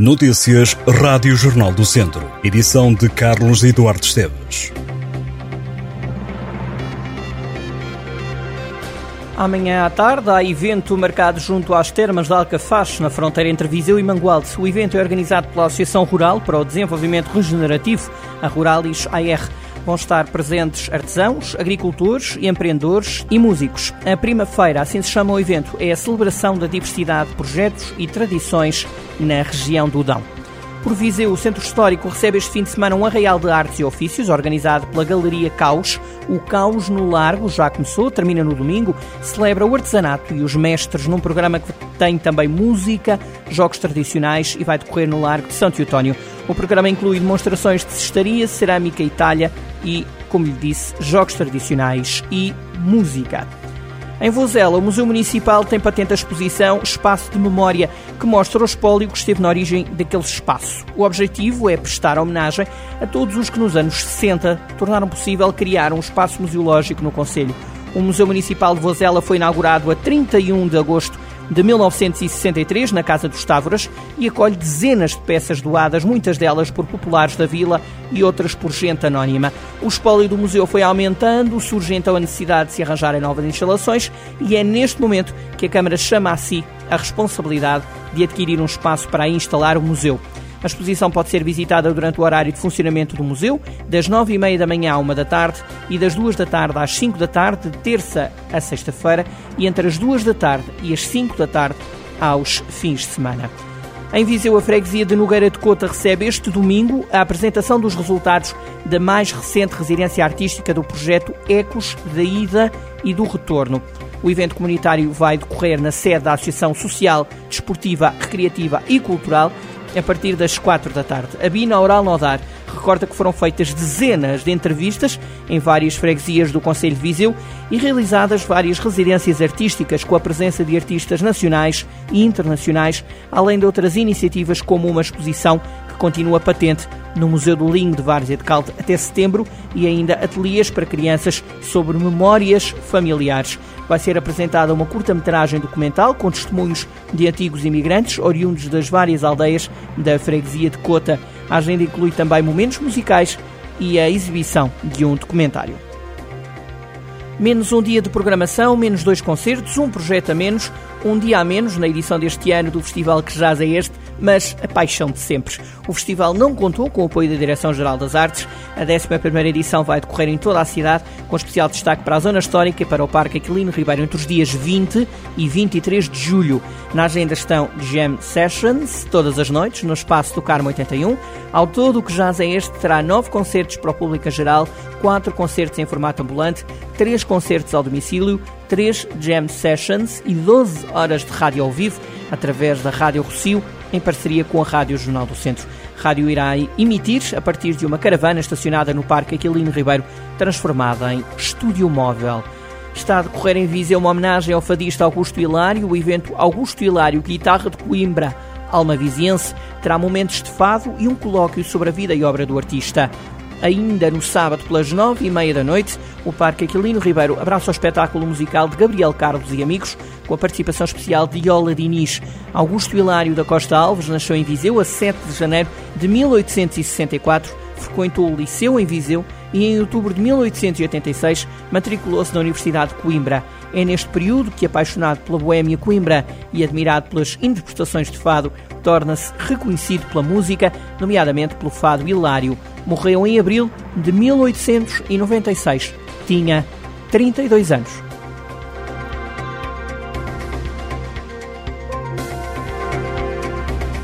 Notícias Rádio Jornal do Centro. Edição de Carlos Eduardo Esteves. Amanhã à tarde há evento marcado junto às termas de Alcafaz, na fronteira entre Viseu e Mangualde. O evento é organizado pela Associação Rural para o Desenvolvimento Regenerativo, a Ruralis AR. Vão estar presentes artesãos, agricultores, empreendedores e músicos. A Prima Feira, assim se chama o evento, é a celebração da diversidade de projetos e tradições na região do Dão. Por Viseu, o Centro Histórico recebe este fim de semana um arraial de artes e ofícios organizado pela Galeria Caos. O Caos no Largo já começou, termina no domingo, celebra o artesanato e os mestres num programa que tem também música, jogos tradicionais e vai decorrer no Largo de Santo Eutónio. O programa inclui demonstrações de cestaria, cerâmica e talha e, como lhe disse, jogos tradicionais e música. Em Vozela, o Museu Municipal tem patente a exposição Espaço de Memória, que mostra o espólio que esteve na origem daquele espaço. O objetivo é prestar homenagem a todos os que nos anos 60 tornaram possível criar um espaço museológico no Conselho. O Museu Municipal de Vozela foi inaugurado a 31 de agosto de 1963 na Casa dos Távoras e acolhe dezenas de peças doadas, muitas delas por populares da vila e outras por gente anónima. O espólio do museu foi aumentando, surge então a necessidade de se arranjarem novas instalações e é neste momento que a Câmara chama a si a responsabilidade de adquirir um espaço para instalar o museu. A exposição pode ser visitada durante o horário de funcionamento do museu, das nove e meia da manhã à uma da tarde e das duas da tarde às cinco da tarde, de terça a sexta-feira, e entre as duas da tarde e as cinco da tarde aos fins de semana. Em Viseu, a freguesia de Nogueira de Cota recebe este domingo a apresentação dos resultados da mais recente residência artística do projeto Ecos da Ida e do Retorno. O evento comunitário vai decorrer na sede da Associação Social, Desportiva, Recreativa e Cultural a partir das quatro da tarde. A Bina Oral Nodar recorda que foram feitas dezenas de entrevistas em várias freguesias do Conselho de Viseu e realizadas várias residências artísticas com a presença de artistas nacionais e internacionais, além de outras iniciativas como uma exposição continua patente no Museu do Linho de Várzea de Calde até setembro e ainda ateliês para crianças sobre memórias familiares. Vai ser apresentada uma curta-metragem documental com testemunhos de antigos imigrantes oriundos das várias aldeias da freguesia de Cota. A agenda inclui também momentos musicais e a exibição de um documentário. Menos um dia de programação, menos dois concertos, um projeto a menos, um dia a menos na edição deste ano do festival que jaz é este, mas a paixão de sempre. O festival não contou com o apoio da Direção-Geral das Artes. A 11ª edição vai decorrer em toda a cidade, com especial destaque para a zona histórica e para o Parque Aquilino Ribeiro entre os dias 20 e 23 de julho. Na agenda estão Jam Sessions, todas as noites, no espaço do Carmo 81. Ao todo, o que jaz é este terá nove concertos para o público geral, quatro concertos em formato ambulante, três concertos ao domicílio, três jam sessions e 12 horas de rádio ao vivo através da Rádio Rocio em parceria com a Rádio Jornal do Centro. A rádio irá emitir a partir de uma caravana estacionada no Parque Aquilino Ribeiro, transformada em estúdio móvel. Está a decorrer em Viseu uma homenagem ao fadista Augusto Hilário. O evento Augusto Hilário, Guitarra de Coimbra, Alma Viziense, terá momentos de fado e um colóquio sobre a vida e obra do artista. Ainda no sábado, pelas nove e meia da noite, o Parque Aquilino Ribeiro abraça o espetáculo musical de Gabriel Carlos e amigos, com a participação especial de Iola Diniz. Augusto Hilário da Costa Alves nasceu em Viseu a 7 de janeiro de 1864, frequentou o Liceu em Viseu e em outubro de 1886 matriculou-se na Universidade de Coimbra. É neste período que, apaixonado pela boêmia Coimbra e admirado pelas interpretações de fado, torna-se reconhecido pela música, nomeadamente pelo fado hilário. Morreu em abril de 1896. Tinha 32 anos.